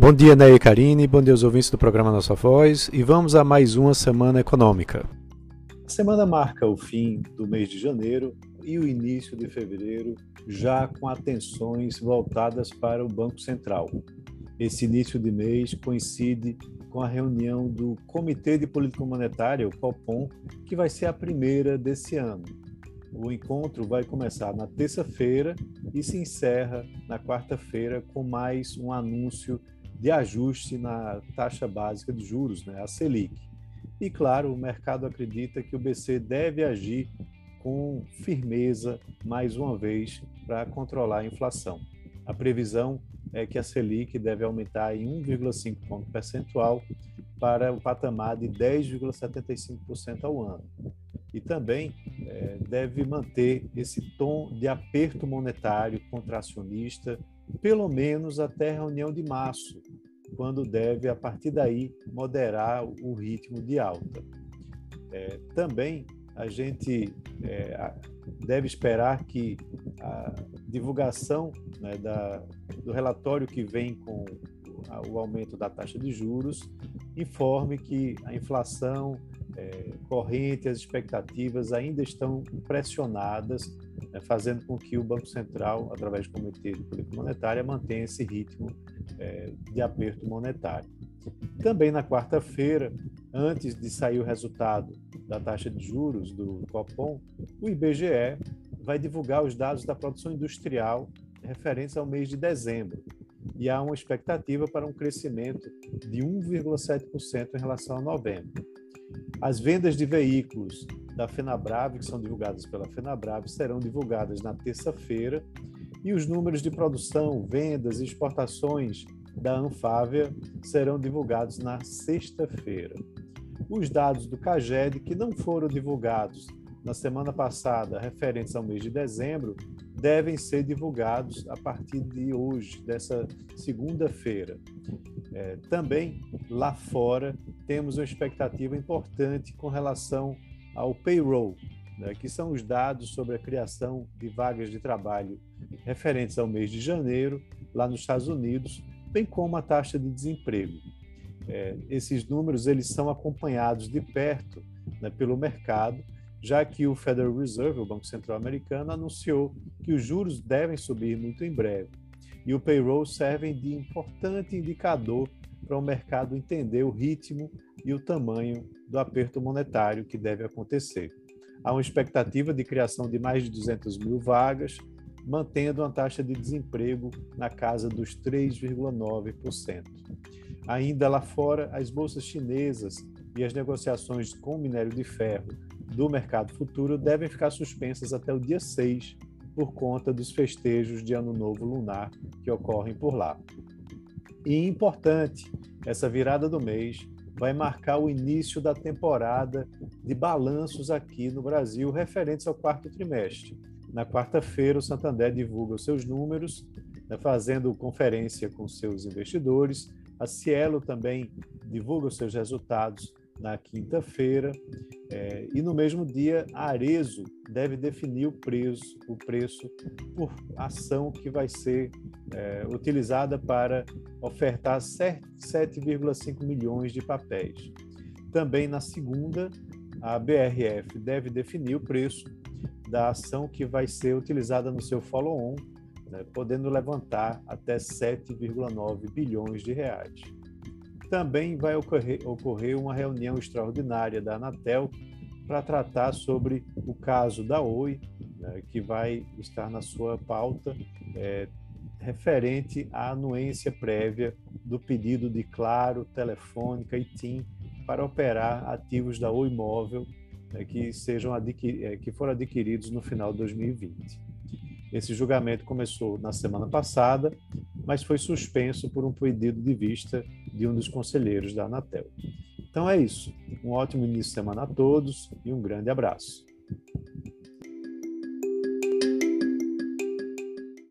Bom dia, Ney e Karine, bom dia aos ouvintes do programa Nossa Voz e vamos a mais uma semana econômica. A semana marca o fim do mês de janeiro e o início de fevereiro, já com atenções voltadas para o Banco Central. Esse início de mês coincide com a reunião do Comitê de Política Monetária, o COPOM, que vai ser a primeira desse ano. O encontro vai começar na terça-feira e se encerra na quarta-feira com mais um anúncio de ajuste na taxa básica de juros, né, a Selic. E claro, o mercado acredita que o BC deve agir com firmeza mais uma vez para controlar a inflação. A previsão é que a Selic deve aumentar em 1,5 ponto percentual para o patamar de 10,75% ao ano. E também é, deve manter esse tom de aperto monetário contracionista, pelo menos até a reunião de março, quando deve, a partir daí, moderar o ritmo de alta. É, também a gente é, deve esperar que a divulgação né, da, do relatório que vem com o aumento da taxa de juros informe que a inflação é, corrente, as expectativas ainda estão pressionadas, né, fazendo com que o Banco Central, através do Comitê de Política Monetária, mantenha esse ritmo é, de aperto monetário. Também na quarta-feira, antes de sair o resultado da taxa de juros do Copom, o IBGE vai divulgar os dados da produção industrial referentes ao mês de dezembro. E há uma expectativa para um crescimento de 1,7% em relação a novembro. As vendas de veículos da FenaBrave, que são divulgadas pela FenaBrave, serão divulgadas na terça-feira, e os números de produção, vendas e exportações da Anfávia serão divulgados na sexta-feira. Os dados do CAGED, que não foram divulgados na semana passada, referentes ao mês de dezembro, devem ser divulgados a partir de hoje, dessa segunda-feira. É, também, lá fora, temos uma expectativa importante com relação ao payroll, né, que são os dados sobre a criação de vagas de trabalho referentes ao mês de janeiro, lá nos Estados Unidos, bem como a taxa de desemprego. É, esses números eles são acompanhados de perto né, pelo mercado, já que o Federal Reserve, o Banco Central Americano, anunciou que os juros devem subir muito em breve. E o payroll serve de importante indicador para o mercado entender o ritmo e o tamanho do aperto monetário que deve acontecer. Há uma expectativa de criação de mais de 200 mil vagas, mantendo uma taxa de desemprego na casa dos 3,9%. Ainda lá fora, as bolsas chinesas e as negociações com o minério de ferro do mercado futuro devem ficar suspensas até o dia 6 por conta dos festejos de Ano Novo Lunar que ocorrem por lá. E importante, essa virada do mês vai marcar o início da temporada de balanços aqui no Brasil referentes ao quarto trimestre. Na quarta-feira, o Santander divulga os seus números, né, fazendo conferência com seus investidores. A Cielo também divulga os seus resultados na quinta-feira. É, e no mesmo dia, a Arezo deve definir o preço, o preço por ação que vai ser é, utilizada para ofertar 7,5 milhões de papéis. Também na segunda, a BRF deve definir o preço da ação que vai ser utilizada no seu follow-on, né, podendo levantar até 7,9 bilhões de reais. Também vai ocorrer, ocorrer uma reunião extraordinária da Anatel para tratar sobre o caso da Oi, né, que vai estar na sua pauta é, referente à anuência prévia do pedido de Claro, Telefônica e TIM para operar ativos da Oi Móvel é, que sejam adquir, é, que foram adquiridos no final de 2020. Esse julgamento começou na semana passada, mas foi suspenso por um pedido de vista de um dos conselheiros da Anatel. Então é isso. Um ótimo início de semana a todos e um grande abraço.